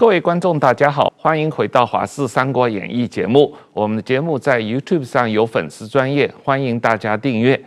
各位观众，大家好，欢迎回到《华视三国演义》节目。我们的节目在 YouTube 上有粉丝专业，欢迎大家订阅。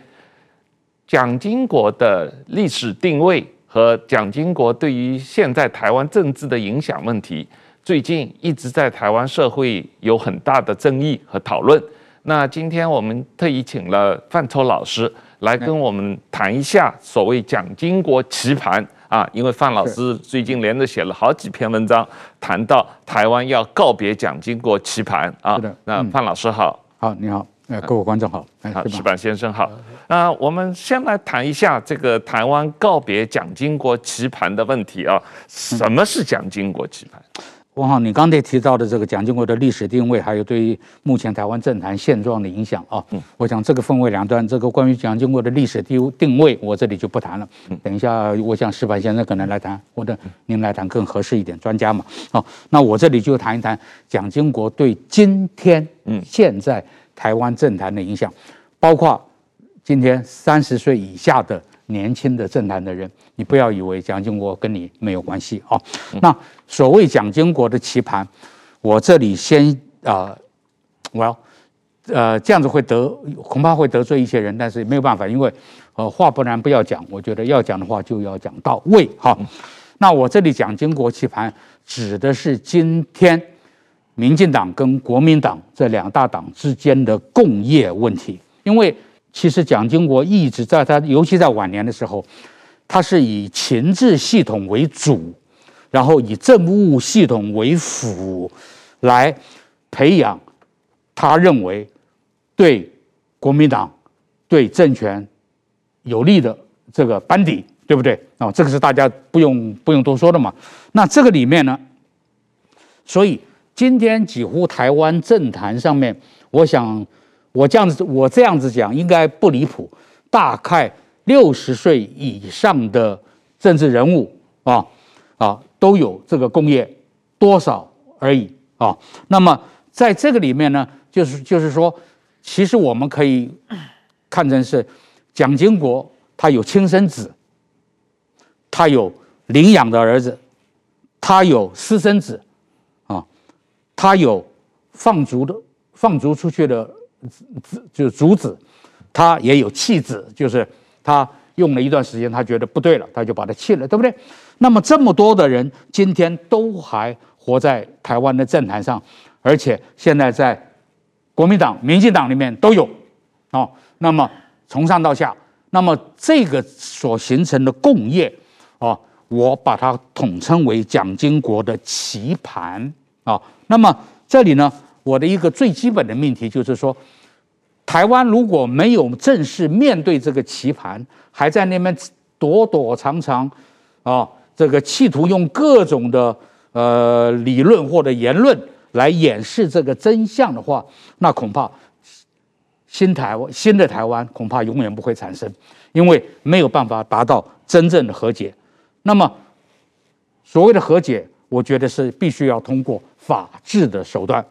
蒋经国的历史定位和蒋经国对于现在台湾政治的影响问题，最近一直在台湾社会有很大的争议和讨论。那今天我们特意请了范抽老师来跟我们谈一下所谓蒋经国棋盘。啊，因为范老师最近连着写了好几篇文章，谈到台湾要告别蒋经国棋盘啊。是的，那范老师好，好，你好，呃，各位观众好，好，石板先生好。那我们先来谈一下这个台湾告别蒋经国棋盘的问题啊。什么是蒋经国棋盘？汪浩，你刚才提到的这个蒋经国的历史定位，还有对于目前台湾政坛现状的影响啊，嗯，我想这个分为两段。这个关于蒋经国的历史定定位，我这里就不谈了。等一下，我想石板先生可能来谈，或者您来谈更合适一点，专家嘛。好，那我这里就谈一谈蒋经国对今天嗯现在台湾政坛的影响，包括今天三十岁以下的。年轻的政坛的人，你不要以为蒋经国跟你没有关系啊。那所谓蒋经国的棋盘，我这里先啊，我要呃这样子会得恐怕会得罪一些人，但是没有办法，因为呃话不然不要讲，我觉得要讲的话就要讲到位哈。那我这里蒋经国棋盘指的是今天民进党跟国民党这两大党之间的共业问题，因为。其实蒋经国一直在他，尤其在晚年的时候，他是以情治系统为主，然后以政务系统为辅，来培养他认为对国民党、对政权有利的这个班底，对不对？啊，这个是大家不用不用多说的嘛。那这个里面呢，所以今天几乎台湾政坛上面，我想。我这样子，我这样子讲应该不离谱。大概六十岁以上的政治人物啊啊都有这个共业，多少而已啊。那么在这个里面呢，就是就是说，其实我们可以看成是蒋经国他有亲生子，他有领养的儿子，他有私生子啊，他有放逐的放逐出去的。子就是主子，他也有弃子，就是他用了一段时间，他觉得不对了，他就把他弃了，对不对？那么这么多的人今天都还活在台湾的政坛上，而且现在在国民党、民进党里面都有哦。那么从上到下，那么这个所形成的共业啊，我把它统称为蒋经国的棋盘啊。那么这里呢？我的一个最基本的命题就是说，台湾如果没有正式面对这个棋盘，还在那边躲躲藏藏，啊，这个企图用各种的呃理论或者言论来掩饰这个真相的话，那恐怕新台新的台湾恐怕永远不会产生，因为没有办法达到真正的和解。那么所谓的和解，我觉得是必须要通过法治的手段。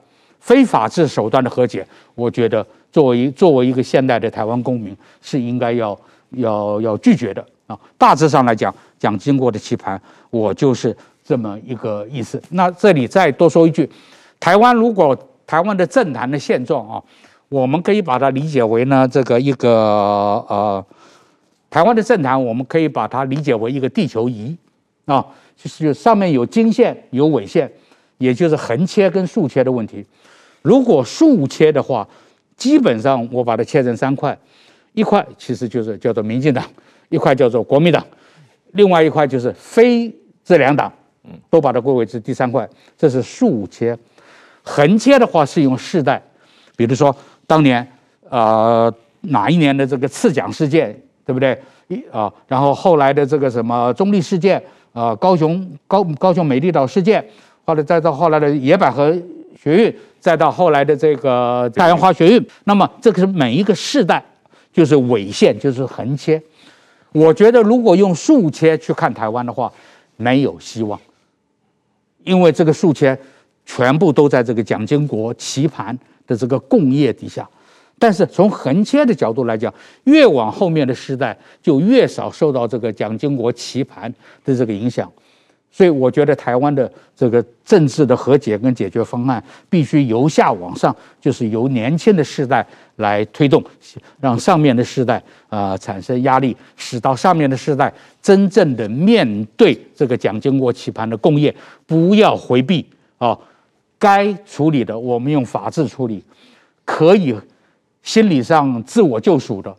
非法治手段的和解，我觉得作为作为一个现代的台湾公民是应该要要要拒绝的啊。大致上来讲，蒋经国的棋盘，我就是这么一个意思。那这里再多说一句，台湾如果台湾的政坛的现状啊，我们可以把它理解为呢这个一个呃，台湾的政坛，我们可以把它理解为一个地球仪啊，就是上面有经线有纬线，也就是横切跟竖切的问题。如果竖切的话，基本上我把它切成三块，一块其实就是叫做民进党，一块叫做国民党，另外一块就是非这两党，嗯都把它归为是第三块，这是竖切。横切的话是用世代，比如说当年呃哪一年的这个刺蒋事件，对不对？一啊，然后后来的这个什么中立事件啊、高雄高高雄美丽岛事件，后来再到后来的野百合学运。再到后来的这个太阳花学运，那么这个是每一个世代，就是纬线，就是横切。我觉得如果用竖切去看台湾的话，没有希望，因为这个竖切全部都在这个蒋经国棋盘的这个共业底下。但是从横切的角度来讲，越往后面的时代就越少受到这个蒋经国棋盘的这个影响。所以我觉得台湾的这个政治的和解跟解决方案，必须由下往上，就是由年轻的世代来推动，让上面的世代啊、产生压力，使到上面的世代真正的面对这个蒋经国棋盘的共业，不要回避啊，该处理的我们用法治处理，可以心理上自我救赎的，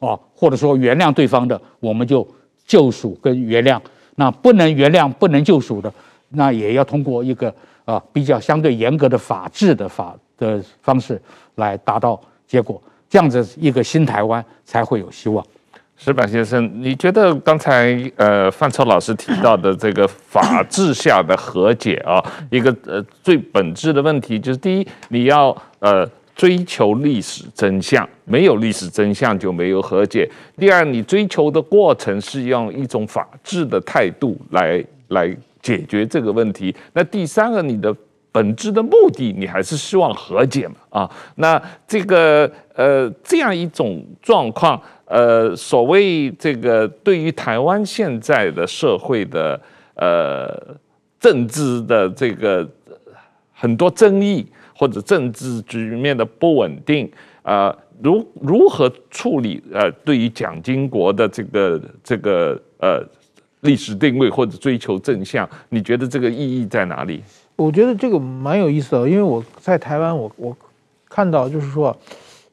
啊，或者说原谅对方的，我们就救赎跟原谅。那不能原谅、不能救赎的，那也要通过一个啊比较相对严格的法治的法的方式来达到结果，这样子一个新台湾才会有希望。石板先生，你觉得刚才呃范超老师提到的这个法治下的和解啊，一个呃最本质的问题就是第一，你要呃。追求历史真相，没有历史真相就没有和解。第二，你追求的过程是用一种法治的态度来来解决这个问题。那第三个，你的本质的目的，你还是希望和解嘛？啊，那这个呃这样一种状况，呃，所谓这个对于台湾现在的社会的呃政治的这个很多争议。或者政治局面的不稳定，啊，如如何处理？呃，对于蒋经国的这个这个呃历史定位或者追求正向，你觉得这个意义在哪里？我觉得这个蛮有意思的，因为我在台湾，我我看到就是说，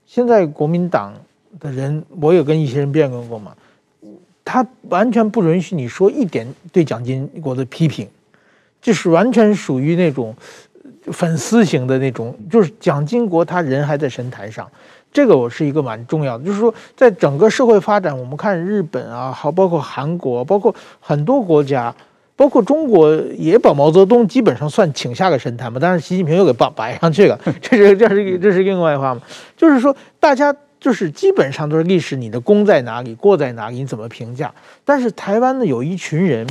现在国民党的人，我有跟一些人辩论过嘛，他完全不允许你说一点对蒋经国的批评，就是完全属于那种。粉丝型的那种，就是蒋经国他人还在神坛上，这个我是一个蛮重要的。就是说，在整个社会发展，我们看日本啊，好，包括韩国，包括很多国家，包括中国，也把毛泽东基本上算请下个神坛嘛。但是习近平又给摆摆上 去了，这是这是这是另外一话嘛。就是说，大家就是基本上都是历史，你的功在哪里，过在哪里，你怎么评价？但是台湾呢，有一群人。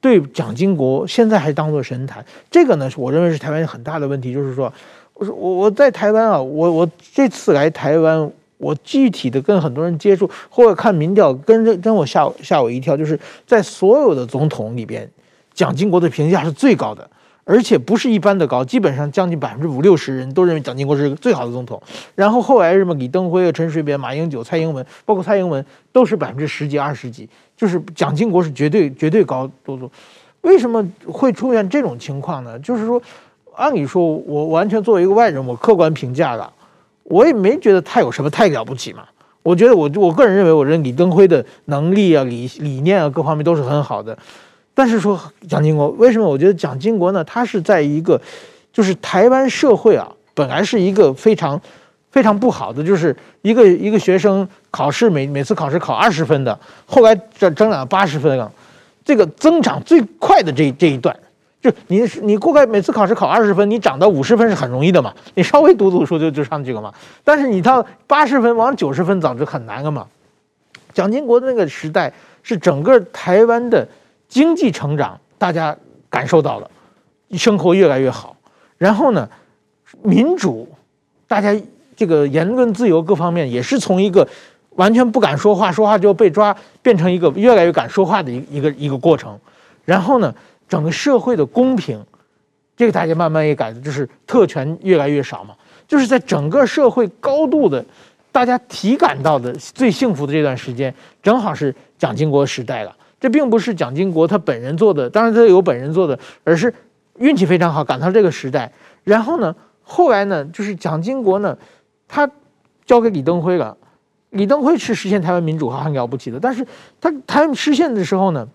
对蒋经国现在还当作神坛，这个呢，我认为是台湾很大的问题。就是说，我说我我在台湾啊，我我这次来台湾，我具体的跟很多人接触，或者看民调，跟着跟我吓吓我一跳，就是在所有的总统里边，蒋经国的评价是最高的，而且不是一般的高，基本上将近百分之五六十人都认为蒋经国是最好的总统。然后后来什么李登辉、陈水扁、马英九、蔡英文，包括蔡英文，都是百分之十几、二十几。就是蒋经国是绝对绝对高多多，为什么会出现这种情况呢？就是说，按理说，我完全作为一个外人，我客观评价的，我也没觉得他有什么太了不起嘛。我觉得我我个人认为，我认为李登辉的能力啊、理理念啊各方面都是很好的。但是说蒋经国，为什么我觉得蒋经国呢？他是在一个，就是台湾社会啊，本来是一个非常。非常不好的，就是一个一个学生考试每每次考试考二十分的，后来增增长八十分了，这个增长最快的这这一段，就你你过来每次考试考二十分，你涨到五十分是很容易的嘛，你稍微读读书就就上去了嘛。但是你到八十分往九十分走就很难了嘛。蒋经国的那个时代是整个台湾的经济成长，大家感受到了，生活越来越好，然后呢，民主，大家。这个言论自由各方面也是从一个完全不敢说话，说话就被抓，变成一个越来越敢说话的一一个一个过程。然后呢，整个社会的公平，这个大家慢慢也改的，就是特权越来越少嘛。就是在整个社会高度的，大家体感到的最幸福的这段时间，正好是蒋经国时代了。这并不是蒋经国他本人做的，当然他有本人做的，而是运气非常好，赶上这个时代。然后呢，后来呢，就是蒋经国呢。他交给李登辉了，李登辉是实现台湾民主化很了不起的，但是他台湾实现的时候呢，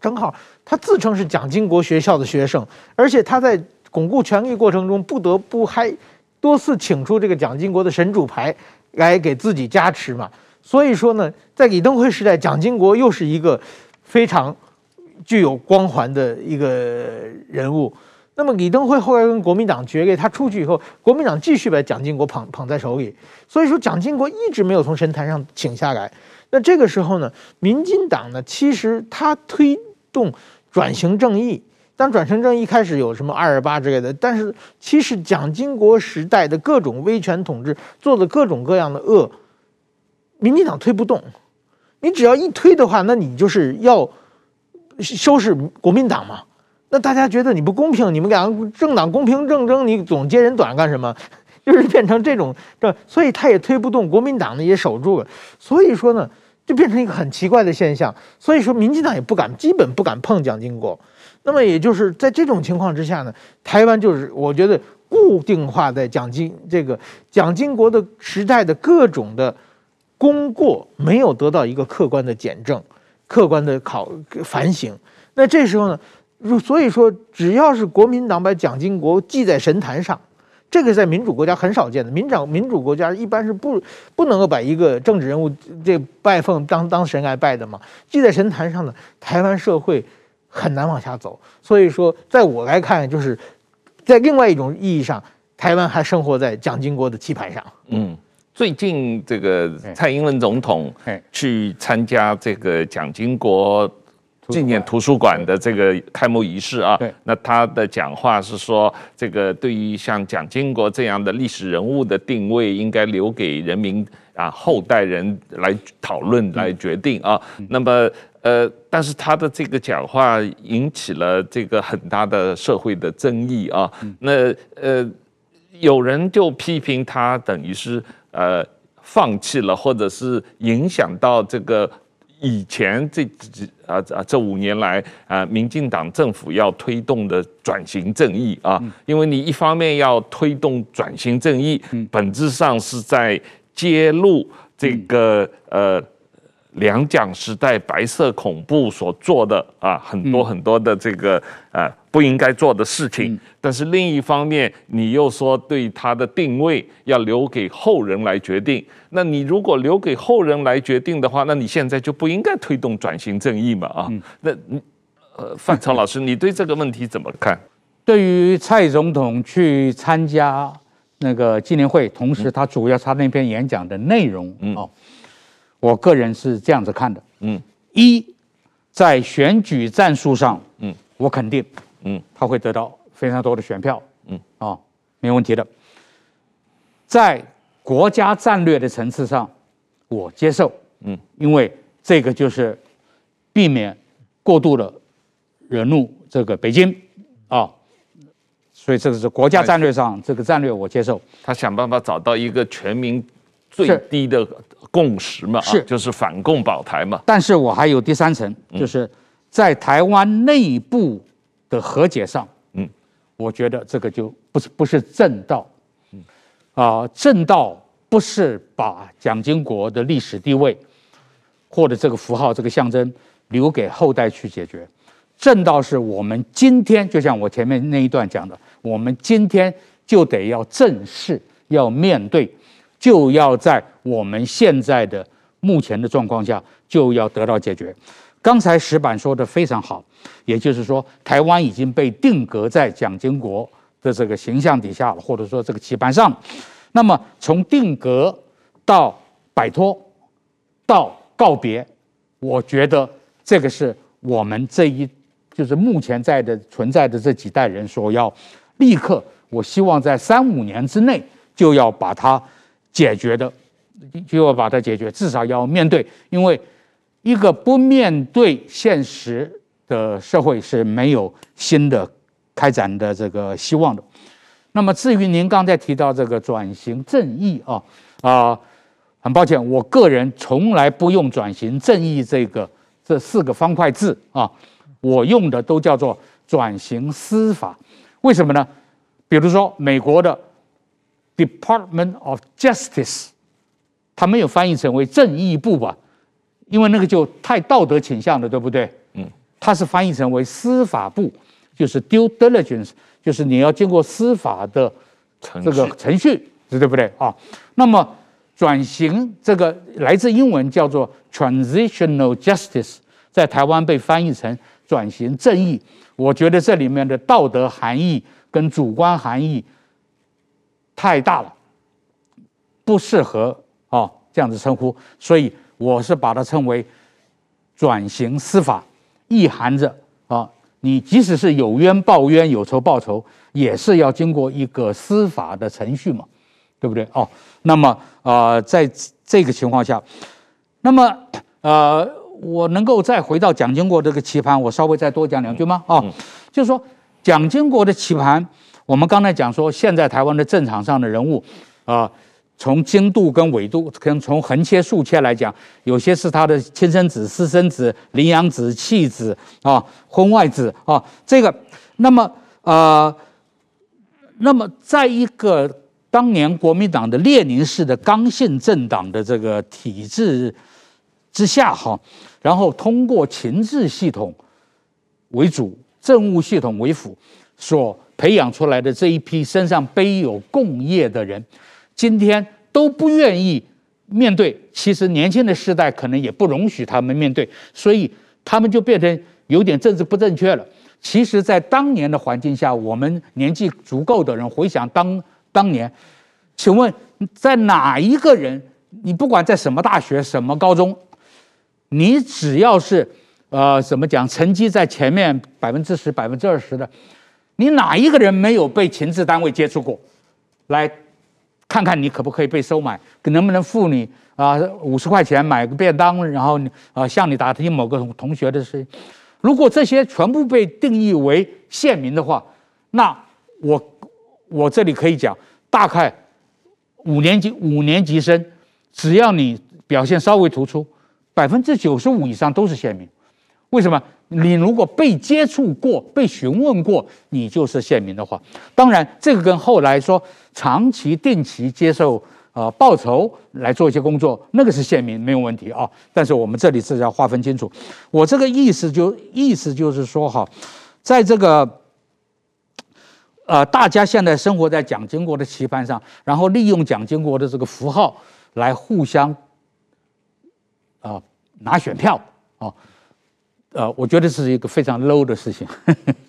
正好他自称是蒋经国学校的学生，而且他在巩固权力过程中不得不还多次请出这个蒋经国的神主牌来给自己加持嘛，所以说呢，在李登辉时代，蒋经国又是一个非常具有光环的一个人物。那么李登辉后来跟国民党决裂，他出去以后，国民党继续把蒋经国捧捧在手里，所以说蒋经国一直没有从神坛上请下来。那这个时候呢，民进党呢，其实他推动转型正义，当转型正义开始有什么二二八之类的，但是其实蒋经国时代的各种威权统治做的各种各样的恶，民进党推不动。你只要一推的话，那你就是要收拾国民党嘛。那大家觉得你不公平，你们两个政党公平竞争，你总揭人短干什么？就是变成这种这，所以他也推不动国民党呢，也守住了。所以说呢，就变成一个很奇怪的现象。所以说，民进党也不敢，基本不敢碰蒋经国。那么也就是在这种情况之下呢，台湾就是我觉得固定化在蒋经这个蒋经国的时代的各种的功过没有得到一个客观的检证、客观的考反省。那这时候呢，所以说只要是国民党把蒋经国记在神坛上。这个在民主国家很少见的，民长民主国家一般是不不能够把一个政治人物这拜奉当当神来拜的嘛，记在神坛上的台湾社会很难往下走。所以说，在我来看，就是在另外一种意义上，台湾还生活在蒋经国的棋盘上。嗯，最近这个蔡英文总统去参加这个蒋经国。纪念图书馆的这个开幕仪式啊，那他的讲话是说，这个对于像蒋经国这样的历史人物的定位，应该留给人民啊后代人来讨论来决定啊。那么呃，但是他的这个讲话引起了这个很大的社会的争议啊。那呃，有人就批评他等于是呃放弃了，或者是影响到这个。以前这几啊啊这五年来啊，民进党政府要推动的转型正义啊，因为你一方面要推动转型正义，本质上是在揭露这个呃。两蒋时代白色恐怖所做的啊，很多很多的这个呃不应该做的事情，但是另一方面，你又说对他的定位要留给后人来决定。那你如果留给后人来决定的话，那你现在就不应该推动转型正义嘛啊？那呃，范超老师，你对这个问题怎么看？对于蔡总统去参加那个纪念会，同时他主要他那篇演讲的内容哦。我个人是这样子看的，嗯，一，在选举战术上，嗯，我肯定，嗯，他会得到非常多的选票，嗯，啊，没问题的。在国家战略的层次上，我接受，嗯，因为这个就是避免过度的惹怒这个北京，啊，所以这个是国家战略上这个战略我接受。他想办法找到一个全民最低的。共识嘛，是。就是反共保台嘛。但是我还有第三层，就是在台湾内部的和解上，嗯，我觉得这个就不是不是正道，嗯，啊，正道不是把蒋经国的历史地位或者这个符号、这个象征留给后代去解决，正道是我们今天就像我前面那一段讲的，我们今天就得要正视，要面对。就要在我们现在的目前的状况下，就要得到解决。刚才石板说的非常好，也就是说，台湾已经被定格在蒋经国的这个形象底下了，或者说这个棋盘上。那么从定格到摆脱到告别，我觉得这个是我们这一就是目前在的存在的这几代人所要立刻，我希望在三五年之内就要把它。解决的，就要把它解决，至少要面对，因为一个不面对现实的社会是没有新的开展的这个希望的。那么至于您刚才提到这个转型正义啊啊，很抱歉，我个人从来不用转型正义这个这四个方块字啊，我用的都叫做转型司法。为什么呢？比如说美国的。Department of Justice，他没有翻译成为正义部吧？因为那个就太道德倾向了，对不对？嗯，它是翻译成为司法部，就是 due diligence，就是你要经过司法的这个程序，对不对啊？那么转型这个来自英文叫做 transitional justice，在台湾被翻译成转型正义，我觉得这里面的道德含义跟主观含义。太大了，不适合啊这样子称呼，所以我是把它称为转型司法，意含着啊，你即使是有冤报冤，有仇报仇，也是要经过一个司法的程序嘛，对不对？哦，那么啊、呃，在这个情况下，那么呃，我能够再回到蒋经国这个棋盘，我稍微再多讲两句吗？啊、哦，就是说蒋经国的棋盘，我们刚才讲说，现在台湾的战场上的人物，啊、从经度跟纬度，可能从横切竖切来讲，有些是他的亲生子、私生子、领养子、弃子啊、婚外子啊，这个，那么呃，那么在一个当年国民党的列宁式的刚性政党的这个体制之下，哈。然后通过情治系统为主，政务系统为辅，所培养出来的这一批身上背有共业的人，今天都不愿意面对。其实年轻的世代可能也不容许他们面对，所以他们就变成有点政治不正确了。其实，在当年的环境下，我们年纪足够的人回想当当年，请问在哪一个人？你不管在什么大学、什么高中？你只要是，呃，怎么讲，成绩在前面百分之十、百分之二十的，你哪一个人没有被情治单位接触过？来，看看你可不可以被收买，能不能付你啊五十块钱买个便当，然后啊向你打听某个同学的事。如果这些全部被定义为县民的话，那我我这里可以讲，大概五年级五年级生，只要你表现稍微突出。百分之九十五以上都是县民，为什么？你如果被接触过、被询问过，你就是县民的话，当然这个跟后来说长期定期接受呃报酬来做一些工作，那个是县民没有问题啊。但是我们这里是要划分清楚。我这个意思就意思就是说哈，在这个呃大家现在生活在蒋经国的棋盘上，然后利用蒋经国的这个符号来互相。啊，拿选票啊，呃，我觉得是一个非常 low 的事情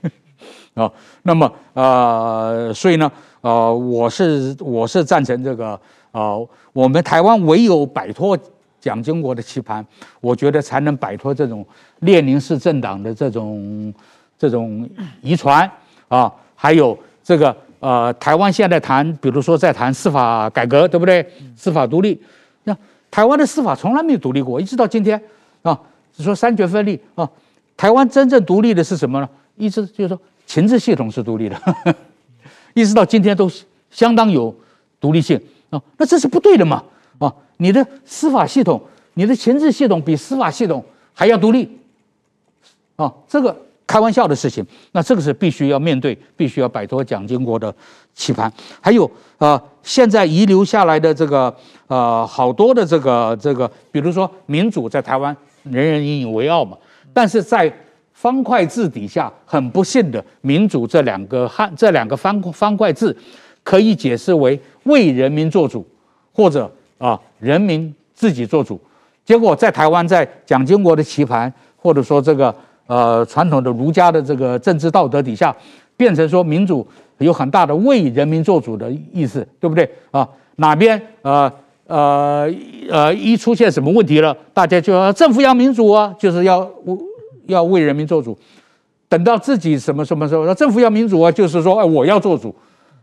啊。那么呃，所以呢，呃，我是我是赞成这个、呃，我们台湾唯有摆脱蒋经国的棋盘，我觉得才能摆脱这种列宁式政党的这种这种遗传啊。还有这个呃，台湾现在谈，比如说在谈司法改革，对不对？司法独立，那。台湾的司法从来没有独立过，一直到今天，啊，是说三权分立啊。台湾真正独立的是什么呢？一直就是说情治系统是独立的，呵呵，一直到今天都相当有独立性啊。那这是不对的嘛？啊，你的司法系统、你的情治系统比司法系统还要独立啊，这个。开玩笑的事情，那这个是必须要面对，必须要摆脱蒋经国的棋盘。还有呃，现在遗留下来的这个呃，好多的这个这个，比如说民主在台湾人人引以为傲嘛，但是在方块字底下，很不幸的，民主这两个汉这两个方方块字，可以解释为为人民做主，或者啊人民自己做主。结果在台湾，在蒋经国的棋盘，或者说这个。呃，传统的儒家的这个政治道德底下，变成说民主有很大的为人民做主的意思，对不对啊？哪边呃呃呃一出现什么问题了，大家就要政府要民主啊，就是要要为人民做主。等到自己什么什么时候，政府要民主啊，就是说哎我要做主，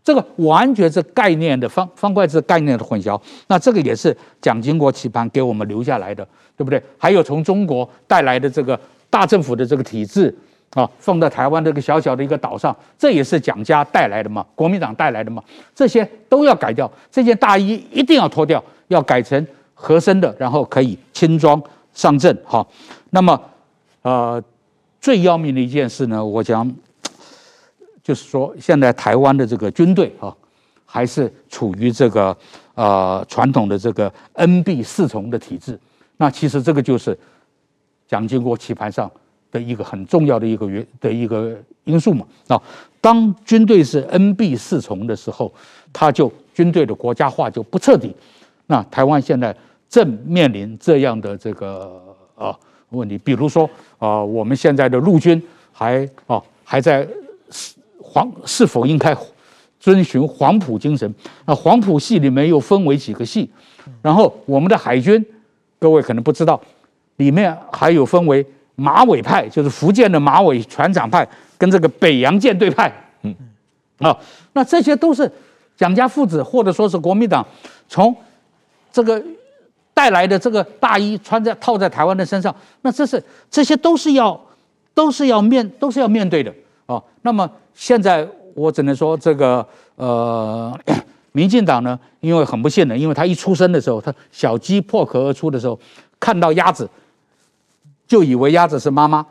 这个完全是概念的方方块字概念的混淆。那这个也是蒋经国棋盘给我们留下来的，对不对？还有从中国带来的这个。大政府的这个体制啊，放在台湾这个小小的一个岛上，这也是蒋家带来的嘛，国民党带来的嘛，这些都要改掉。这件大衣一定要脱掉，要改成合身的，然后可以轻装上阵。哈，那么呃，最要命的一件事呢，我讲就是说，现在台湾的这个军队啊，还是处于这个呃传统的这个恩庇侍从的体制。那其实这个就是。蒋经国棋盘上的一个很重要的一个原的一个因素嘛啊，当军队是恩庇侍从的时候，他就军队的国家化就不彻底。那台湾现在正面临这样的这个啊问题，比如说啊，我们现在的陆军还啊还在是黄是否应该遵循黄埔精神？那黄埔系里面又分为几个系？然后我们的海军，各位可能不知道。里面还有分为马尾派，就是福建的马尾船长派，跟这个北洋舰队派，嗯，啊，那这些都是蒋家父子或者说是国民党从这个带来的这个大衣穿在套在台湾的身上，那这是这些都是要都是要面都是要面对的。哦。那么现在我只能说这个呃，民进党呢，因为很不幸的，因为他一出生的时候，他小鸡破壳而出的时候，看到鸭子就以为鸭子是妈妈，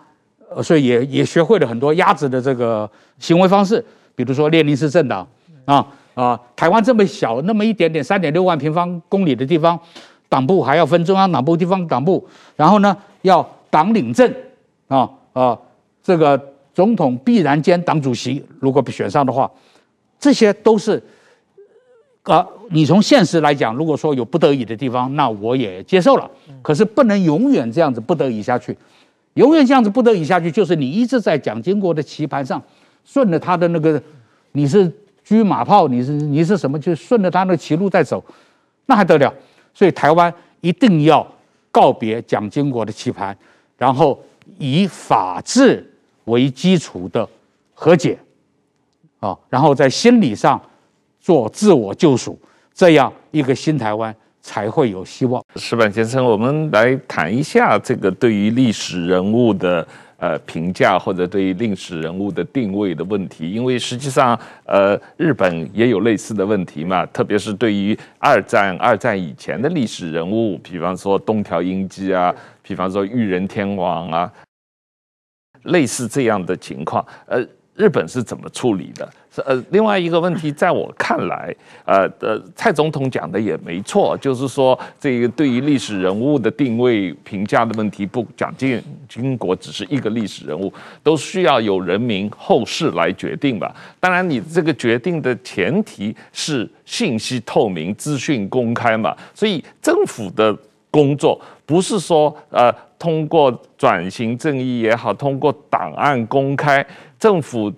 呃，所以也也学会了很多鸭子的这个行为方式，比如说列宁式政党啊啊，台湾这么小那么一点点三点六万平方公里的地方。党部还要分中央党部、地方党部，然后呢，要党领政啊啊，这个总统必然兼党主席，如果被选上的话，这些都是啊。你从现实来讲，如果说有不得已的地方，那我也接受了。可是不能永远这样子不得已下去，永远这样子不得已下去，就是你一直在蒋经国的棋盘上顺着他的那个，你是车马炮，你是你是什么，就顺着他那个棋路在走，那还得了？所以台湾一定要告别蒋经国的棋盘，然后以法治为基础的和解，啊，然后在心理上做自我救赎，这样一个新台湾才会有希望。石板先生，我们来谈一下这个对于历史人物的。呃，评价或者对于历史人物的定位的问题，因为实际上，呃，日本也有类似的问题嘛，特别是对于二战、二战以前的历史人物，比方说东条英机啊，比方说裕仁天皇啊，类似这样的情况，呃。日本是怎么处理的？是呃，另外一个问题，在我看来，呃呃，蔡总统讲的也没错，就是说，这个对于历史人物的定位评价的问题，不，蒋经经国只是一个历史人物，都需要由人民后世来决定吧。当然，你这个决定的前提是信息透明、资讯公开嘛。所以，政府的工作不是说呃，通过转型正义也好，通过档案公开。政府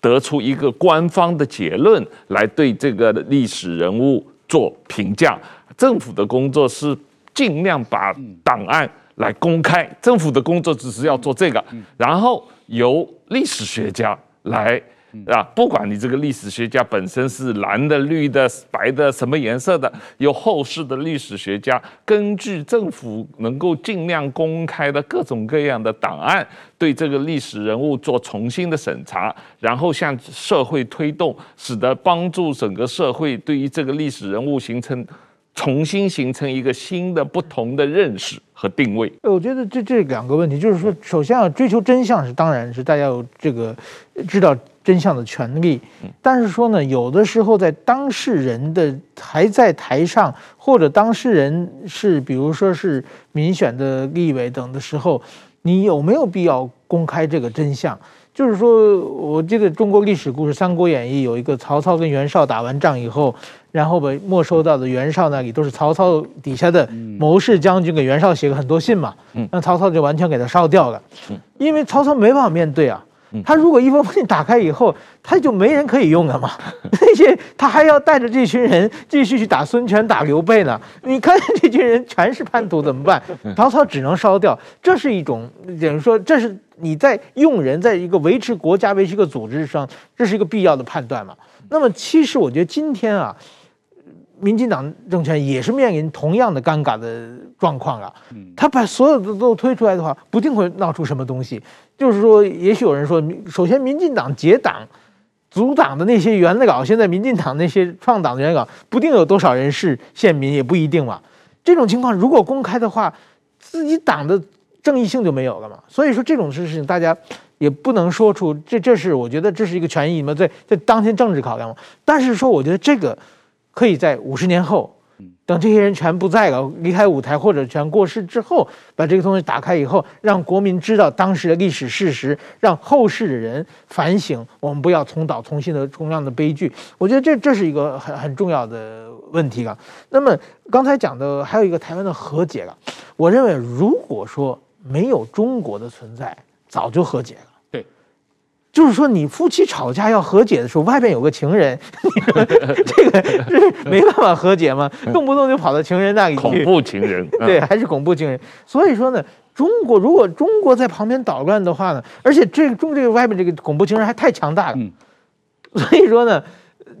得出一个官方的结论来对这个历史人物做评价。政府的工作是尽量把档案来公开，政府的工作只是要做这个，然后由历史学家来。啊，不管你这个历史学家本身是蓝的、绿的、白的，什么颜色的，有后世的历史学家根据政府能够尽量公开的各种各样的档案，对这个历史人物做重新的审查，然后向社会推动，使得帮助整个社会对于这个历史人物形成重新形成一个新的不同的认识和定位。我觉得这这两个问题，就是说，首先要追求真相是当然是大家有这个知道。真相的权利，但是说呢，有的时候在当事人的还在台上，或者当事人是比如说是民选的立委等的时候，你有没有必要公开这个真相？就是说，我记得中国历史故事《三国演义》有一个曹操跟袁绍打完仗以后，然后被没收到的袁绍那里都是曹操底下的谋士将军给袁绍写了很多信嘛，那曹操就完全给他烧掉了，因为曹操没办法面对啊。他如果一封信打开以后，他就没人可以用了嘛？那些他还要带着这群人继续去打孙权、打刘备呢？你看这群人全是叛徒，怎么办？曹操只能烧掉。这是一种，等于说，这是你在用人，在一个维持国家、维持一个组织上，这是一个必要的判断嘛？那么，其实我觉得今天啊。民进党政权也是面临同样的尴尬的状况啊，他把所有的都推出来的话，不定会闹出什么东西。就是说，也许有人说，首先民进党结党、组党的那些元老，现在民进党那些创党的元老，不定有多少人是县民，也不一定嘛。这种情况如果公开的话，自己党的正义性就没有了嘛。所以说这种事情，大家也不能说出这，这是我觉得这是一个权益嘛，在在当前政治考量嘛。但是说，我觉得这个。可以在五十年后，等这些人全不在了，离开舞台或者全过世之后，把这个东西打开以后，让国民知道当时的历史事实，让后世的人反省，我们不要重蹈重新的同样的悲剧。我觉得这这是一个很很重要的问题了。那么刚才讲的还有一个台湾的和解了，我认为如果说没有中国的存在，早就和解了。就是说，你夫妻吵架要和解的时候，外边有个情人，这个是没办法和解吗？动不动就跑到情人那里去，恐怖情人，对，还是恐怖情人。所以说呢，中国如果中国在旁边捣乱的话呢，而且这个中这个外边这个恐怖情人还太强大了，所以说呢，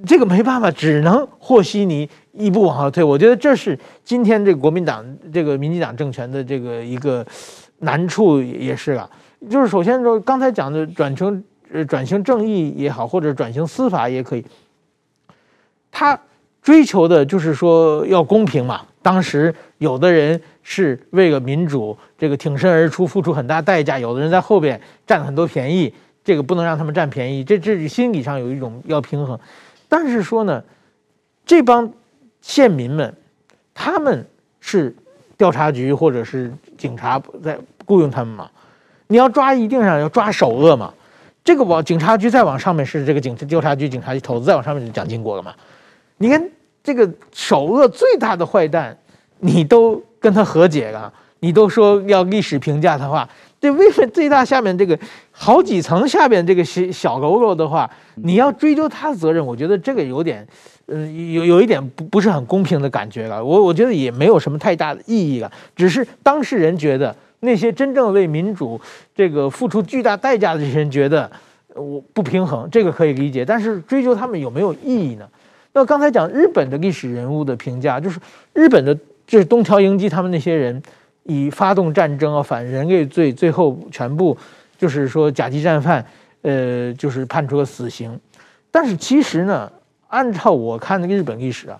这个没办法，只能和稀泥。一步往后退。我觉得这是今天这个国民党这个民进党政权的这个一个难处也是啊。就是首先说刚才讲的转成呃转型正义也好，或者转型司法也可以，他追求的就是说要公平嘛。当时有的人是为了民主，这个挺身而出，付出很大代价；有的人在后边占了很多便宜，这个不能让他们占便宜。这这是心理上有一种要平衡。但是说呢，这帮县民们，他们是调查局或者是警察在雇佣他们嘛？你要抓，一定上要抓首恶嘛。这个往警察局再往上面是这个警察调查局、警察局头子，再往上面是蒋经国了嘛？你看这个首恶最大的坏蛋，你都跟他和解了，你都说要历史评价的话，这为什么最大下面这个好几层下面这个小小喽啰的话，你要追究他的责任？我觉得这个有点，嗯、有有一点不不是很公平的感觉了。我我觉得也没有什么太大的意义了，只是当事人觉得。那些真正为民主这个付出巨大代价的这些人觉得我不平衡，这个可以理解。但是追究他们有没有意义呢？那刚才讲日本的历史人物的评价，就是日本的就是东条英机他们那些人以发动战争啊、反人类罪，最后全部就是说甲级战犯，呃，就是判处了死刑。但是其实呢，按照我看那个日本历史啊，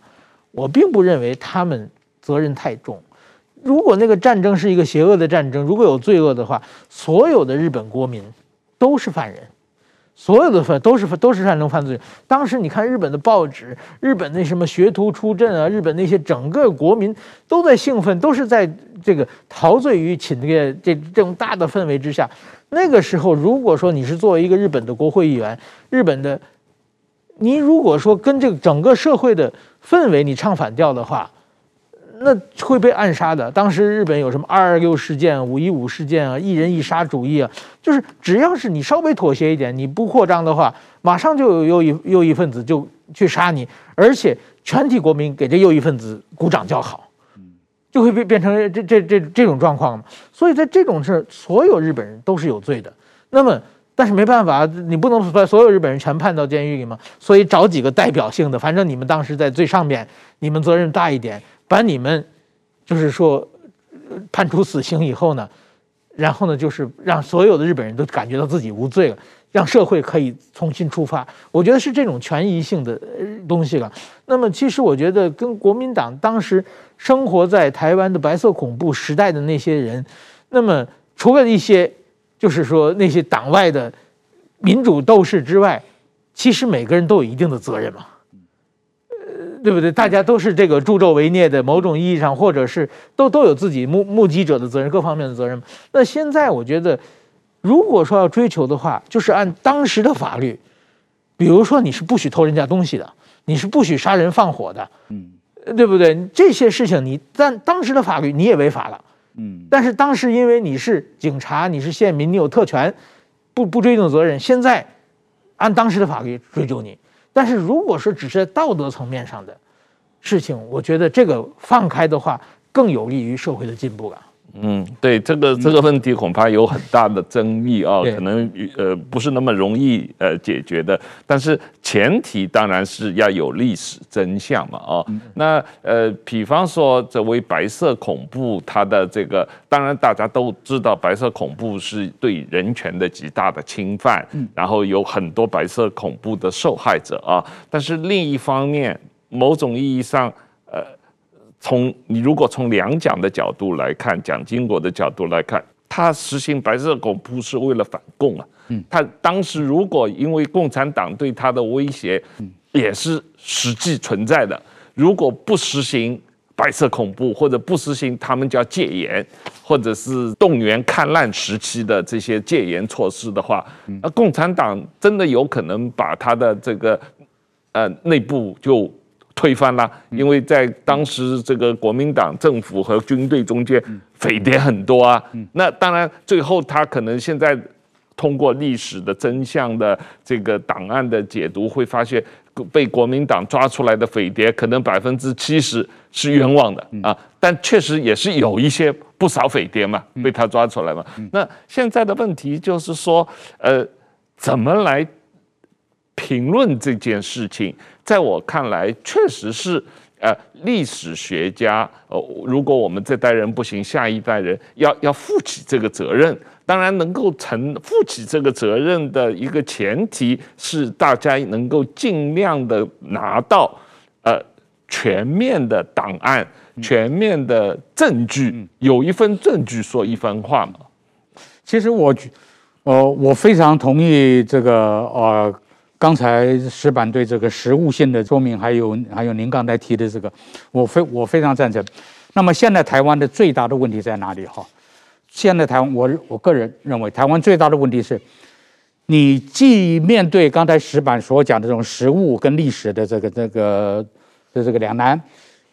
我并不认为他们责任太重。如果那个战争是一个邪恶的战争，如果有罪恶的话，所有的日本国民都是犯人，所有的犯都是都是战争犯罪。当时你看日本的报纸，日本那什么学徒出阵啊，日本那些整个国民都在兴奋，都是在这个陶醉于侵略这这种大的氛围之下。那个时候，如果说你是作为一个日本的国会议员，日本的，你如果说跟这个整个社会的氛围你唱反调的话，那会被暗杀的。当时日本有什么二二六事件、五一五事件啊，一人一杀主义啊，就是只要是你稍微妥协一点，你不扩张的话，马上就有右翼右翼分子就去杀你，而且全体国民给这右翼分子鼓掌叫好，就会变变成这这这这种状况嘛。所以在这种事，所有日本人都是有罪的。那么，但是没办法，你不能把所有日本人全判到监狱里嘛。所以找几个代表性的，反正你们当时在最上面，你们责任大一点。把你们，就是说，判处死刑以后呢，然后呢，就是让所有的日本人都感觉到自己无罪了，让社会可以重新出发。我觉得是这种权宜性的东西了。那么，其实我觉得跟国民党当时生活在台湾的白色恐怖时代的那些人，那么除了一些，就是说那些党外的民主斗士之外，其实每个人都有一定的责任嘛。对不对？大家都是这个助纣为虐的，某种意义上，或者是都都有自己目目击者的责任，各方面的责任。那现在我觉得，如果说要追求的话，就是按当时的法律，比如说你是不许偷人家东西的，你是不许杀人放火的，嗯，对不对？这些事情你但当时的法律你也违法了，嗯。但是当时因为你是警察，你是县民，你有特权，不不追究责任。现在按当时的法律追究你。但是如果说只是在道德层面上的事情，我觉得这个放开的话，更有利于社会的进步了。嗯，对，这个这个问题恐怕有很大的争议啊，可能呃不是那么容易呃解决的。但是前提当然是要有历史真相嘛，啊，那呃，比方说这位白色恐怖，它的这个当然大家都知道，白色恐怖是对人权的极大的侵犯，然后有很多白色恐怖的受害者啊。但是另一方面，某种意义上，呃。从你如果从两蒋的角度来看，蒋经国的角度来看，他实行白色恐怖是为了反共啊。嗯，他当时如果因为共产党对他的威胁，也是实际存在的。如果不实行白色恐怖，或者不实行他们叫戒严，或者是动员戡乱时期的这些戒严措施的话，那共产党真的有可能把他的这个呃内部就。推翻了，因为在当时这个国民党政府和军队中间，匪谍很多啊。那当然，最后他可能现在通过历史的真相的这个档案的解读，会发现被国民党抓出来的匪谍，可能百分之七十是冤枉的啊。但确实也是有一些不少匪谍嘛，被他抓出来嘛。那现在的问题就是说，呃，怎么来评论这件事情？在我看来，确实是呃，历史学家，呃，如果我们这代人不行，下一代人要要负起这个责任。当然，能够承负起这个责任的一个前提是，大家能够尽量的拿到呃全面的档案、全面的证据，有一份证据说一番话嘛。其实我，呃，我非常同意这个呃。刚才石板对这个实物性的说明，还有还有您刚才提的这个，我非我非常赞成。那么现在台湾的最大的问题在哪里？哈，现在台湾，我我个人认为，台湾最大的问题是，你既面对刚才石板所讲的这种实物跟历史的这个这个的这个两难，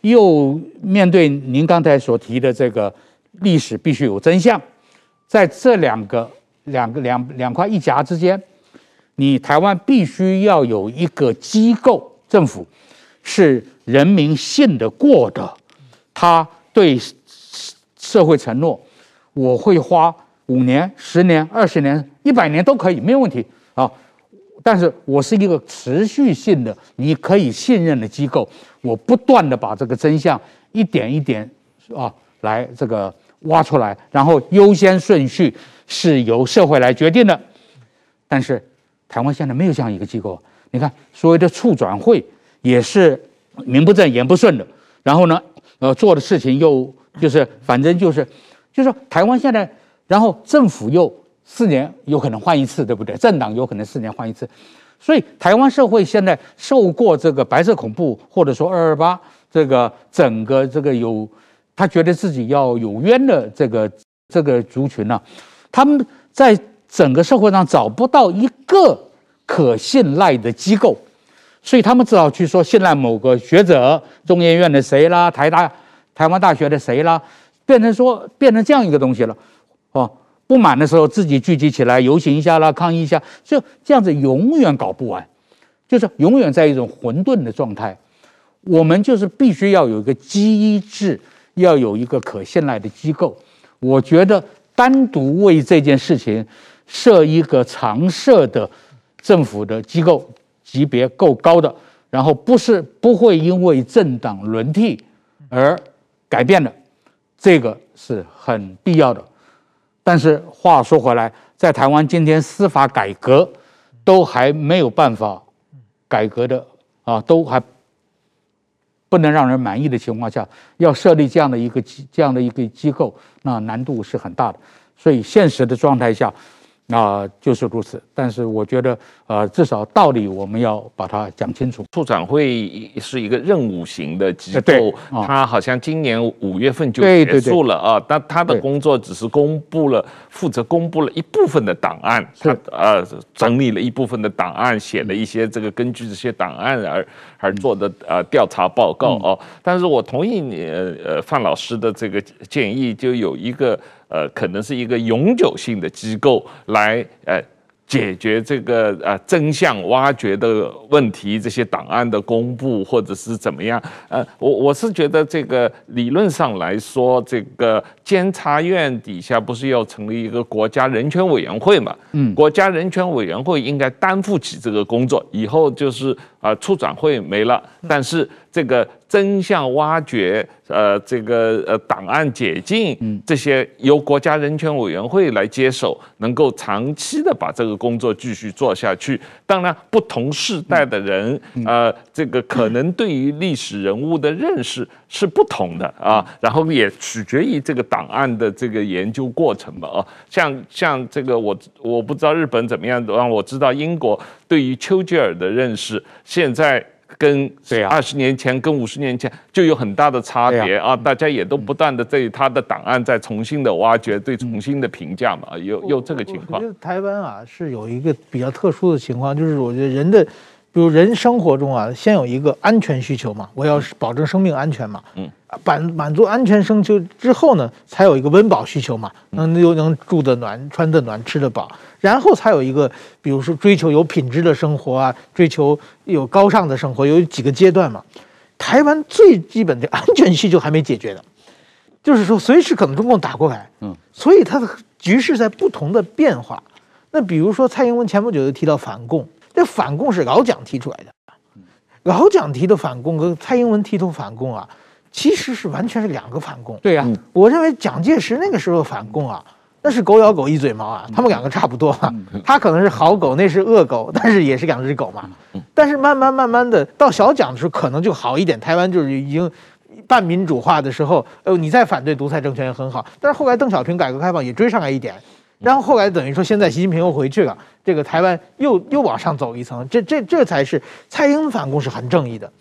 又面对您刚才所提的这个历史必须有真相，在这两个两个两两块一夹之间。你台湾必须要有一个机构，政府是人民信得过的，他对社会承诺，我会花五年、十年、二十年、一百年都可以，没有问题啊。但是我是一个持续性的、你可以信任的机构，我不断的把这个真相一点一点啊来这个挖出来，然后优先顺序是由社会来决定的，但是。台湾现在没有这样一个机构，你看所谓的促转会也是名不正言不顺的，然后呢，呃，做的事情又就是反正就是，就是说台湾现在，然后政府又四年有可能换一次，对不对？政党有可能四年换一次，所以台湾社会现在受过这个白色恐怖或者说二二八这个整个这个有他觉得自己要有冤的这个这个族群呢、他们在。整个社会上找不到一个可信赖的机构，所以他们只好去说信赖某个学者，中研院的谁啦，台大、台湾大学的谁啦，变成说变成这样一个东西了。哦，不满的时候自己聚集起来游行一下啦，抗议一下，就这样子永远搞不完，就是永远在一种混沌的状态。我们就是必须要有一个机制，要有一个可信赖的机构。我觉得单独为这件事情。设一个常设的政府的机构，级别够高的，然后不是不会因为政党轮替而改变的，这个是很必要的。但是话说回来，在台湾今天司法改革都还没有办法改革的啊，都还不能让人满意的情况下，要设立这样的一个机这样的一个机构，那难度是很大的。所以现实的状态下。那、就是如此。但是我觉得，呃，至少道理我们要把它讲清楚。处长会是一个任务型的机构，它好像今年五月份就结束了啊。但他的工作只是公布了，负责公布了一部分的档案，他呃整理了一部分的档案，写了一些这个根据这些档案而而做的呃调查报告哦。但是我同意你呃范老师的这个建议，就有一个。呃，可能是一个永久性的机构来呃解决这个呃真相挖掘的问题，这些档案的公布或者是怎么样？呃，我我是觉得这个理论上来说，这个监察院底下不是要成立一个国家人权委员会嘛？嗯，国家人权委员会应该担负起这个工作，以后就是啊、呃，促转会没了，但是这个。真相挖掘，呃，这个呃档案解禁，这些由国家人权委员会来接手，能够长期的把这个工作继续做下去。当然，不同世代的人，呃，这个可能对于历史人物的认识是不同的啊。然后也取决于这个档案的这个研究过程吧。啊，像像这个我我不知道日本怎么样，让我知道英国对于丘吉尔的认识现在。跟对啊，二十年前跟五十年前就有很大的差别啊！大家也都不断的对他的档案在重新的挖掘，对重新的评价嘛，有有这个情况。我觉得台湾啊是有一个比较特殊的情况，就是我觉得人的，比如人生活中啊，先有一个安全需求嘛，我要保证生命安全嘛，嗯，满满足安全生求之后呢，才有一个温饱需求嘛，能又能住得暖、穿得暖、吃得饱。然后才有一个，比如说追求有品质的生活啊，追求有高尚的生活，有几个阶段嘛。台湾最基本的安全需求还没解决呢，就是说随时可能中共打过来，嗯，所以它的局势在不同的变化。那比如说蔡英文前不久就提到反共，这反共是老蒋提出来的，老蒋提的反共跟蔡英文提的反共啊，其实是完全是两个反共。对呀、啊，我认为蒋介石那个时候反共啊，那是狗咬狗一嘴毛啊，他们两个差不多啊。他可能是好狗，那是恶狗，但是也是两只狗嘛。但是慢慢慢慢的到小蒋的时候，可能就好一点。台湾就是已经半民主化的时候，呃，你再反对独裁政权也很好。但是后来邓小平改革开放也追上来一点。然后后来等于说，现在习近平又回去了，这个台湾又又往上走一层，这这这才是蔡英文反共是很正义的。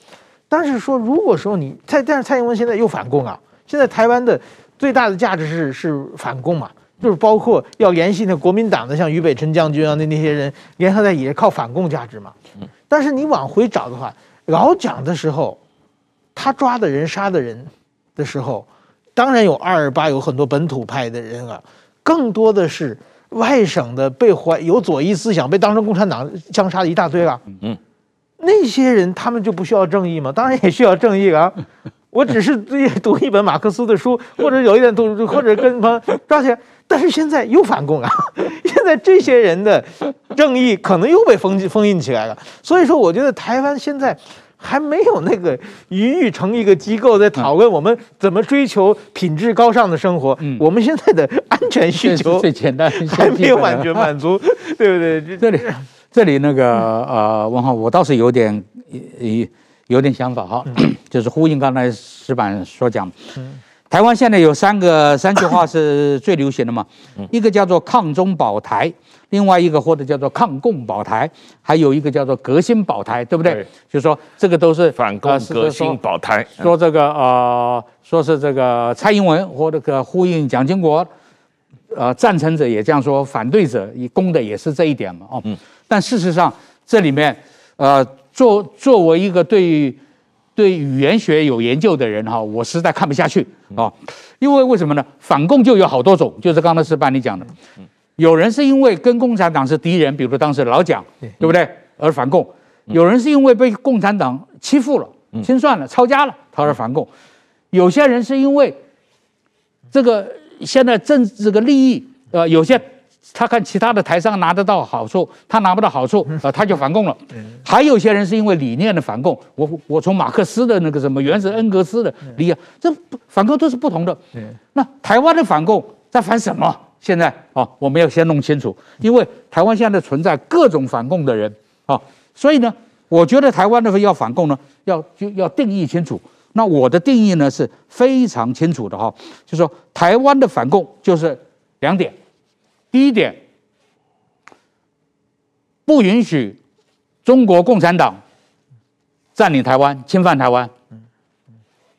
但是说，如果说你蔡，但是蔡英文现在又反共啊，现在台湾的最大的价值是是反共嘛，就是包括要联系那国民党的像于北辰将军啊那那些人联合在也是靠反共价值嘛。但是你往回找的话，老蒋的时候，他抓的人杀的人的时候，当然有二二八有很多本土派的人啊。更多的是外省的被怀有左翼思想被当成共产党枪杀的一大堆了。嗯，那些人他们就不需要正义吗？当然也需要正义啊。我只是读一本马克思的书，或者有一点读，或者跟朋友抓起来。但是现在又反共啊！现在这些人的正义可能又被封封印起来了。所以说，我觉得台湾现在。还没有那个余裕成一个机构在讨论我们怎么追求品质高尚的生活。嗯，我们现在的安全需求最简单，还没有完全满足，对不对？这里这里那个呃，王浩，我倒是有点有有点想法哈，就是呼应刚才石板所讲。台湾现在有三个 三句话是最流行的嘛，一个叫做抗中保台。另外一个或者叫做抗共保台，还有一个叫做革新保台，对不对？对，就是说这个都是反共革新保台。说这个呃，说是这个蔡英文或者个呼应蒋经国，呃，赞成者也这样说，反对者以攻的也是这一点嘛。哦，嗯。但事实上这里面，呃，作作为一个对对语言学有研究的人哈，我实在看不下去啊，因为为什么呢？反共就有好多种，就是刚才是班你讲的。有人是因为跟共产党是敌人，比如当时老蒋，对不对？而反共。有人是因为被共产党欺负了、清算了、抄家了，他而反共。有些人是因为这个现在政治这个利益，呃，有些他看其他的台商拿得到好处，他拿不到好处，呃，他就反共了。还有些人是因为理念的反共。我我从马克思的那个什么原始恩格斯的理念，这反共都是不同的。那台湾的反共在反什么？现在啊，我们要先弄清楚，因为台湾现在存在各种反共的人啊，所以呢，我觉得台湾的要反共呢，要就要定义清楚。那我的定义呢是非常清楚的哈，就是说台湾的反共就是两点：第一点，不允许中国共产党占领台湾、侵犯台湾；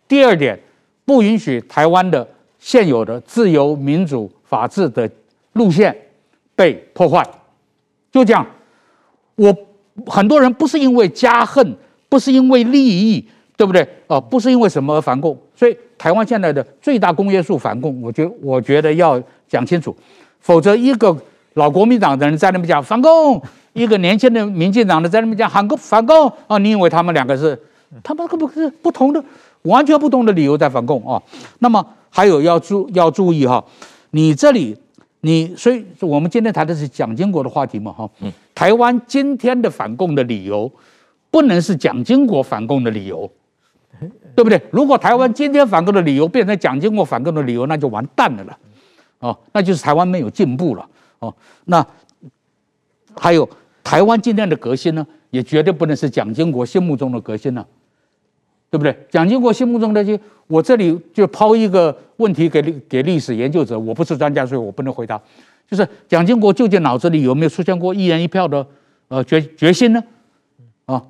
第二点，不允许台湾的现有的自由民主。法治的路线被破坏，就这样。我很多人不是因为家恨，不是因为利益，对不对？呃，不是因为什么而反共。所以台湾现在的最大公约数反共，我觉我觉得要讲清楚，否则一个老国民党的人在那边讲反共，一个年轻的民进党的在那边讲反共反共啊，你以为他们两个是？他们可不是不同的，完全不同的理由在反共啊。那么还有要注要注意哈。你这里，你所以，我们今天谈的是蒋经国的话题嘛，哈，嗯，台湾今天的反共的理由，不能是蒋经国反共的理由，对不对？如果台湾今天反共的理由变成蒋经国反共的理由，那就完蛋了了，哦，那就是台湾没有进步了，哦，那还有台湾今天的革新呢，也绝对不能是蒋经国心目中的革新了。对不对？蒋经国心目中的就，我这里就抛一个问题给历给历史研究者，我不是专家，所以我不能回答。就是蒋经国究竟脑子里有没有出现过一人一票的呃决决心呢？啊，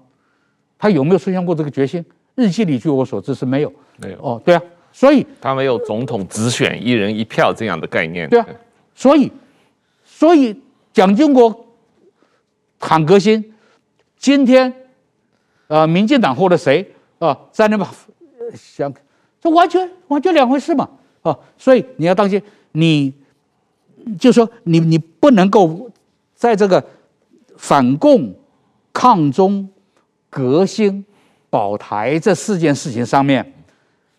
他有没有出现过这个决心？日记里据我所知是没有。没有。哦，对啊，所以他没有总统直选一人一票这样的概念。对啊，所以所以蒋经国喊革新，今天呃民进党或者谁？啊，在那边想，这完全完全两回事嘛！啊，所以你要当心，你就说你你不能够在这个反共、抗中、革新、保台这四件事情上面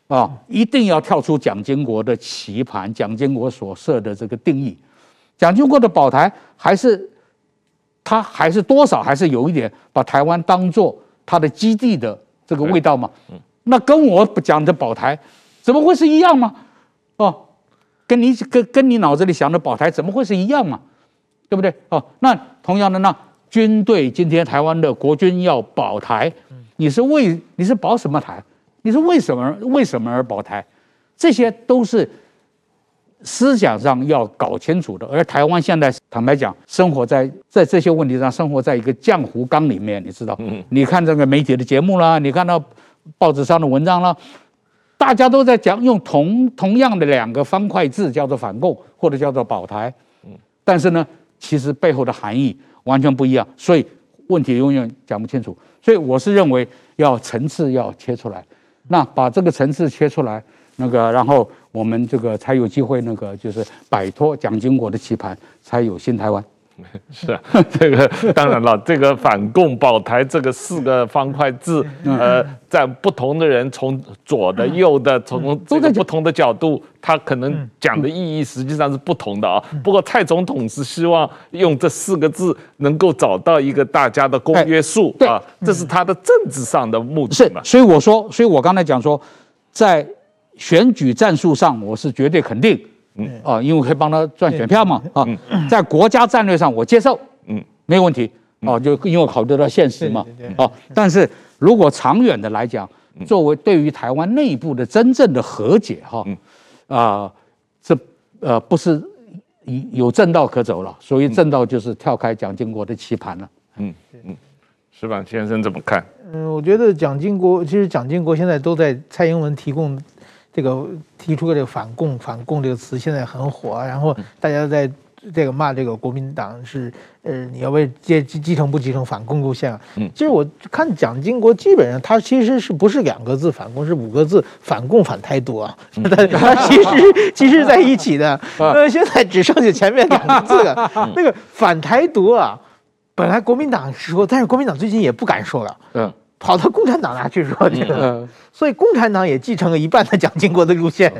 啊，一定要跳出蒋经国的棋盘，蒋经国所设的这个定义。蒋经国的保台还是他还是多少还是有一点把台湾当做。他的基地的这个味道嘛。那跟我讲的保台，怎么会是一样吗？哦，跟你跟跟你脑子里想的保台怎么会是一样嘛？对不对？哦，那同样的，那军队今天台湾的国军要保台，你是为你是保什么台？你说为什么为什么而保台？这些都是。思想上要搞清楚的，而台湾现在坦白讲，生活在在这些问题上，生活在一个浆糊缸里面，你知道？嗯，你看这个媒体的节目啦，你看到报纸上的文章啦，大家都在讲用同同样的两个方块字，叫做反共或者叫做保台，嗯，但是呢，其实背后的含义完全不一样，所以问题永远讲不清楚。所以我是认为要层次要切出来，那把这个层次切出来，那个然后。我们这个才有机会，那个就是摆脱蒋经国的棋盘，才有新台湾。是啊，这个当然了，这个反共保台这个四个方块字，呃，在不同的人从左的、右的，从这个不同的角度，他可能讲的意义实际上是不同的啊。不过蔡总统是希望用这四个字能够找到一个大家的公约数啊，这是他的政治上的目的嘛。所以我说，所以我刚才讲说，在。选举战术上，我是绝对肯定，嗯啊，因为可以帮他赚选票嘛，啊，在国家战略上，我接受，嗯，没问题，啊，就因为考虑到现实嘛，啊，但是如果长远的来讲，作为对于台湾内部的真正的和解，哈，啊，这呃不是有正道可走了，所以正道就是跳开蒋经国的棋盘了，嗯。嗯，石板先生怎么看？嗯，我觉得蒋经国其实蒋经国现在都在蔡英文提供。这个提出个这个反共反共这个词现在很火，然后大家在这个骂这个国民党是呃你要为接继继承不继承反共路线啊？嗯，其实我看蒋经国基本上他其实是不是两个字反共是五个字反共反台独啊？他其实 其实在一起的，呃现在只剩下前面两个字了。那个反台独啊，本来国民党说，但是国民党最近也不敢说了。嗯。跑到共产党那去说去了，所以共产党也继承了一半的蒋经国的路线，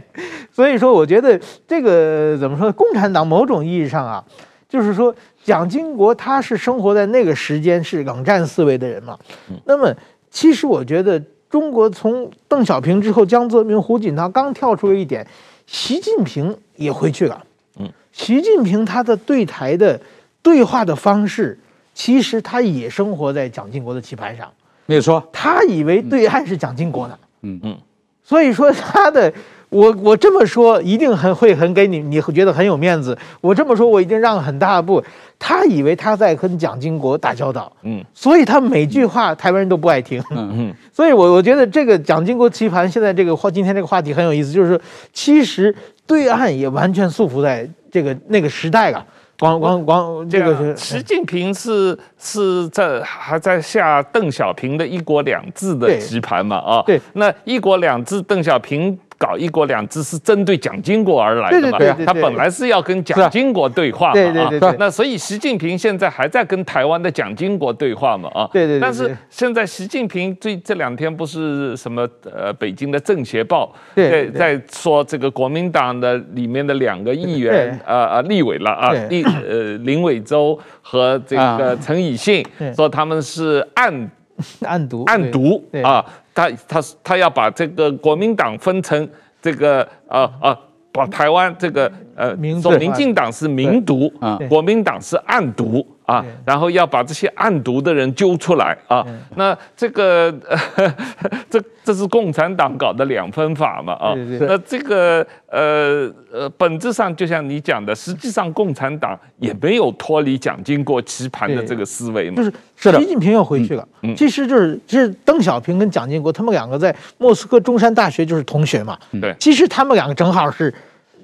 所以说我觉得这个怎么说？共产党某种意义上啊，就是说蒋经国他是生活在那个时间是冷战思维的人嘛。那么其实我觉得中国从邓小平之后，江泽民、胡锦涛刚跳出了一点，习近平也回去了。嗯，习近平他的对台的对话的方式，其实他也生活在蒋经国的棋盘上。没有错，他以为对岸是蒋经国的，嗯。嗯，所以说他的，我我这么说一定很会很给你，你会觉得很有面子。我这么说，我已经让很大的步。他以为他在跟蒋经国打交道，嗯，所以他每句话台湾人都不爱听，嗯嗯，所以我我觉得这个蒋经国棋盘现在这个话，今天这个话题很有意思，就是说其实对岸也完全束缚在这个那个时代了。光光光，这个是习近平是是在还在下邓小平的一国两制的棋盘嘛？啊，对，那一国两制，邓小平。搞一国两制是针对蒋经国而来的嘛？他本来是要跟蒋经国对话嘛？啊，那所以习近平现在还在跟台湾的蒋经国对话嘛？啊，对对。但是现在习近平最这两天不是什么呃，北京的政协报在在说这个国民党的里面的两个议员呃呃立委了啊，立呃林伟洲和这个陈以信说他们是暗 暗读暗读啊。他他他要把这个国民党分成这个呃呃，把台湾这个呃，民民进党是民独啊，国民党是暗独。啊，然后要把这些暗毒的人揪出来啊！那这个，这这是共产党搞的两分法嘛？啊，那这个呃呃，本质上就像你讲的，实际上共产党也没有脱离蒋经国棋盘的这个思维嘛。就是是的习近平要回去了，其实就是其实邓小平跟蒋经国他们两个在莫斯科中山大学就是同学嘛。对，其实他们两个正好是。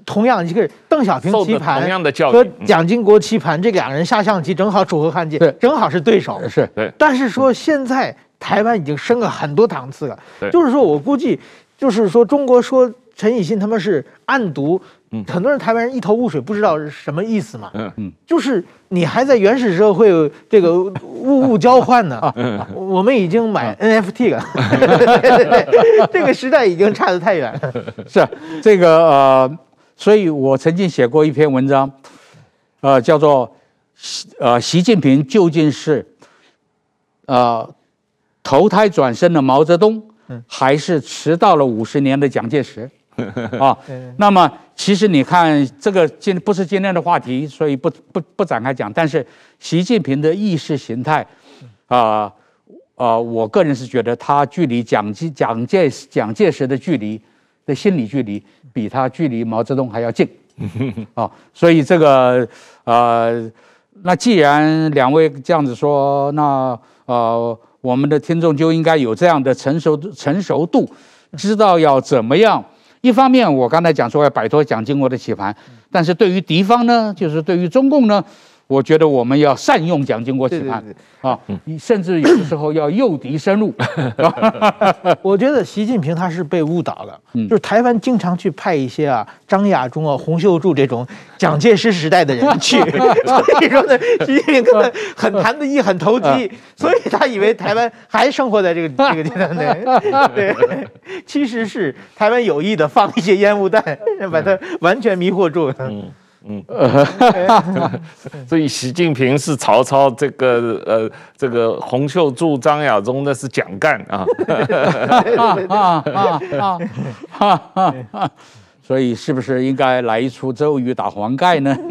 同样一个邓小平棋盘和蒋经国棋盘，这两个人下象棋正好楚河汉界，正好是对手。是，但是说现在台湾已经升了很多档次了，就是说我估计，就是说中国说陈以信他们是暗独，很多人台湾人一头雾水，不知道是什么意思嘛。嗯嗯，就是你还在原始社会这个物物交换呢，啊 我们已经买 NFT 了，这个时代已经差得太远。是这个呃。所以我曾经写过一篇文章，呃，叫做“呃，习近平究竟是，呃，投胎转生的毛泽东，还是迟到了五十年的蒋介石？啊，那么其实你看这个今不是今天的话题，所以不不不展开讲。但是习近平的意识形态，啊、呃、啊、呃，我个人是觉得他距离蒋介蒋介蒋介石的距离的心理距离，比他距离毛泽东还要近。啊，所以这个呃，那既然两位这样子说，那呃，我们的听众就应该有这样的成熟成熟度，知道要怎么样。一方面，我刚才讲说要摆脱蒋经国的棋盘，但是对于敌方呢，就是对于中共呢。我觉得我们要善用蒋经国棋盘啊，你甚至有的时候要诱敌深入。我觉得习近平他是被误导了，就是台湾经常去派一些啊张亚中啊、洪秀柱这种蒋介石时代的人 去，所以说呢，习近平根本很谈得意、很投机，所以他以为台湾还生活在这个这个阶段内。对，其实是台湾有意的放一些烟雾弹，把他完全迷惑住。嗯，所以习近平是曹操，这个呃，这个洪秀柱、张亚中那是蒋干啊，啊啊啊啊啊！所以是不是应该来一出周瑜打黄盖呢？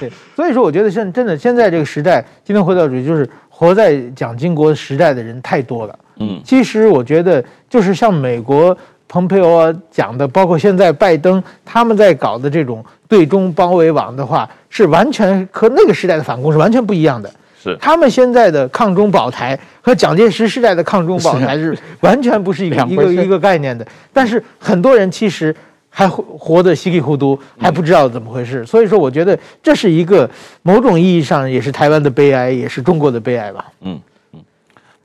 对，所以说我觉得现真的现在这个时代，今天回到主题，就是活在蒋经国时代的人太多了。嗯，其实我觉得就是像美国。蓬佩奥讲的，包括现在拜登他们在搞的这种对中包围网的话，是完全和那个时代的反攻是完全不一样的。是他们现在的抗中保台和蒋介石时代的抗中保台是 完全不是一个一个一个概念的。但是很多人其实还活得稀里糊涂，还不知道怎么回事。所以说，我觉得这是一个某种意义上也是台湾的悲哀，也是中国的悲哀吧。嗯。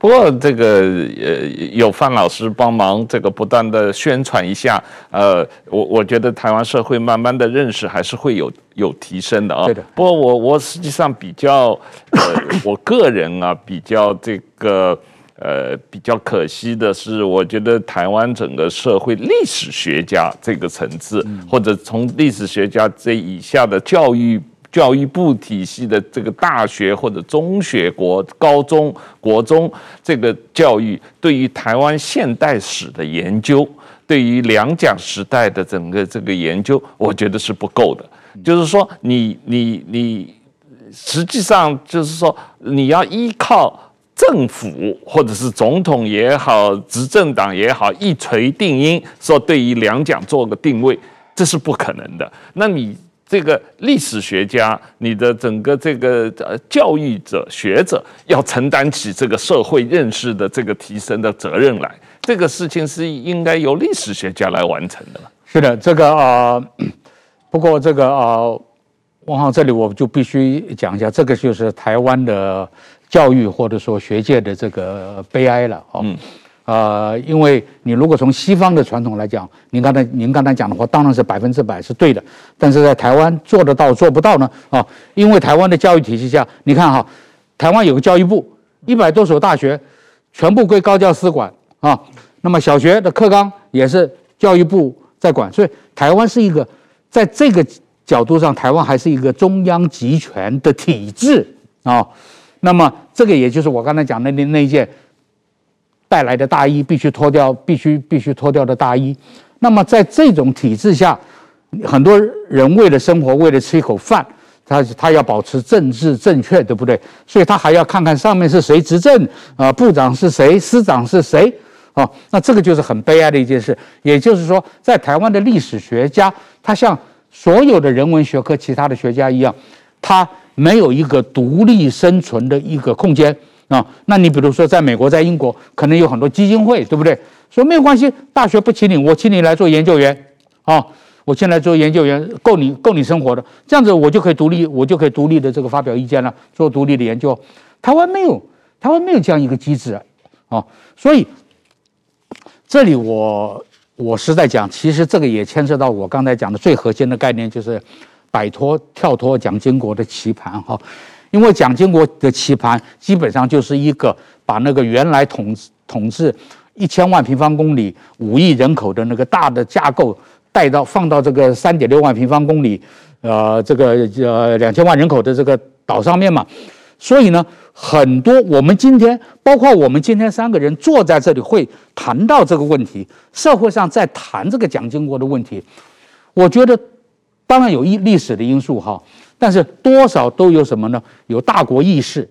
不过这个呃，有范老师帮忙，这个不断的宣传一下，呃，我我觉得台湾社会慢慢的认识还是会有有提升的啊。对的。不过我我实际上比较，呃，我个人啊比较这个呃比较可惜的是，我觉得台湾整个社会历史学家这个层次，或者从历史学家这以下的教育。教育部体系的这个大学或者中学、国高中、国中这个教育，对于台湾现代史的研究，对于两蒋时代的整个这个研究，我觉得是不够的。就是说你，你你你，实际上就是说，你要依靠政府或者是总统也好，执政党也好，一锤定音，说对于两蒋做个定位，这是不可能的。那你。这个历史学家，你的整个这个呃教育者学者要承担起这个社会认识的这个提升的责任来，这个事情是应该由历史学家来完成的。是的，这个啊、呃，不过这个啊、呃，汪浩这里我就必须讲一下，这个就是台湾的教育或者说学界的这个悲哀了啊。嗯呃，因为你如果从西方的传统来讲，您刚才您刚才讲的话，当然是百分之百是对的。但是在台湾做得到做不到呢？啊，因为台湾的教育体系下，你看哈，台湾有个教育部，一百多所大学全部归高教司管啊。那么小学的课纲也是教育部在管，所以台湾是一个在这个角度上，台湾还是一个中央集权的体制啊。那么这个也就是我刚才讲的那那一件。带来的大衣必须脱掉，必须必须脱掉的大衣。那么在这种体制下，很多人为了生活，为了吃一口饭，他他要保持政治正确，对不对？所以他还要看看上面是谁执政啊，部长是谁，司长是谁啊？那这个就是很悲哀的一件事。也就是说，在台湾的历史学家，他像所有的人文学科其他的学家一样，他没有一个独立生存的一个空间。啊，那你比如说，在美国、在英国，可能有很多基金会，对不对？说没有关系，大学不请你，我请你来做研究员，啊，我请来做研究员，够你够你生活的，这样子我就可以独立，我就可以独立的这个发表意见了，做独立的研究。台湾没有，台湾没有这样一个机制，啊，所以这里我我实在讲，其实这个也牵涉到我刚才讲的最核心的概念，就是摆脱、跳脱蒋经国的棋盘，哈。因为蒋经国的棋盘基本上就是一个把那个原来统治统治一千万平方公里、五亿人口的那个大的架构带到放到这个三点六万平方公里，呃，这个呃两千万人口的这个岛上面嘛，所以呢，很多我们今天，包括我们今天三个人坐在这里会谈到这个问题，社会上在谈这个蒋经国的问题，我觉得当然有一历史的因素哈，但是多少都有什么呢？有大国意识。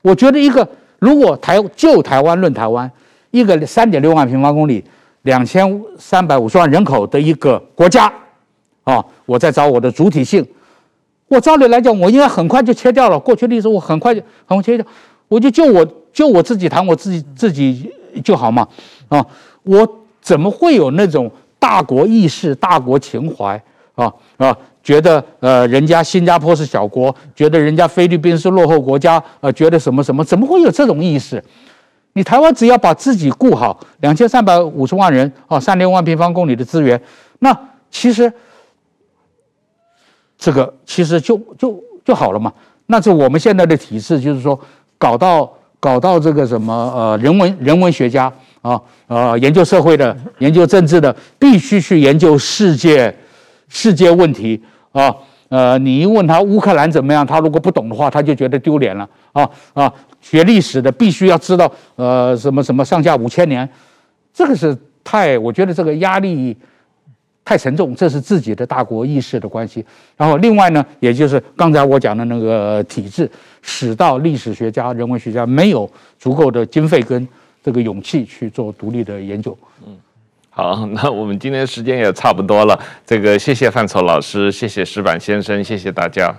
我觉得一个如果台就台湾论台湾，一个三点六万平方公里、两千三百五十万人口的一个国家，啊，我在找我的主体性。我照理来讲，我应该很快就切掉了过去历史，我很快就很快切掉，我就就我就我自己谈我自己自己就好嘛，啊，我怎么会有那种大国意识、大国情怀啊啊？觉得呃，人家新加坡是小国，觉得人家菲律宾是落后国家，呃，觉得什么什么，怎么会有这种意识？你台湾只要把自己顾好，两千三百五十万人啊，三点五万平方公里的资源，那其实。这个其实就就就好了嘛。那是我们现在的体制，就是说搞到搞到这个什么呃人文人文学家啊呃研究社会的研究政治的，必须去研究世界世界问题啊呃你一问他乌克兰怎么样，他如果不懂的话，他就觉得丢脸了啊啊学历史的必须要知道呃什么什么上下五千年，这个是太我觉得这个压力。太沉重，这是自己的大国意识的关系。然后另外呢，也就是刚才我讲的那个体制，使到历史学家、人文学家没有足够的经费跟这个勇气去做独立的研究。好，那我们今天时间也差不多了。这个谢谢范畴老师，谢谢石板先生，谢谢大家。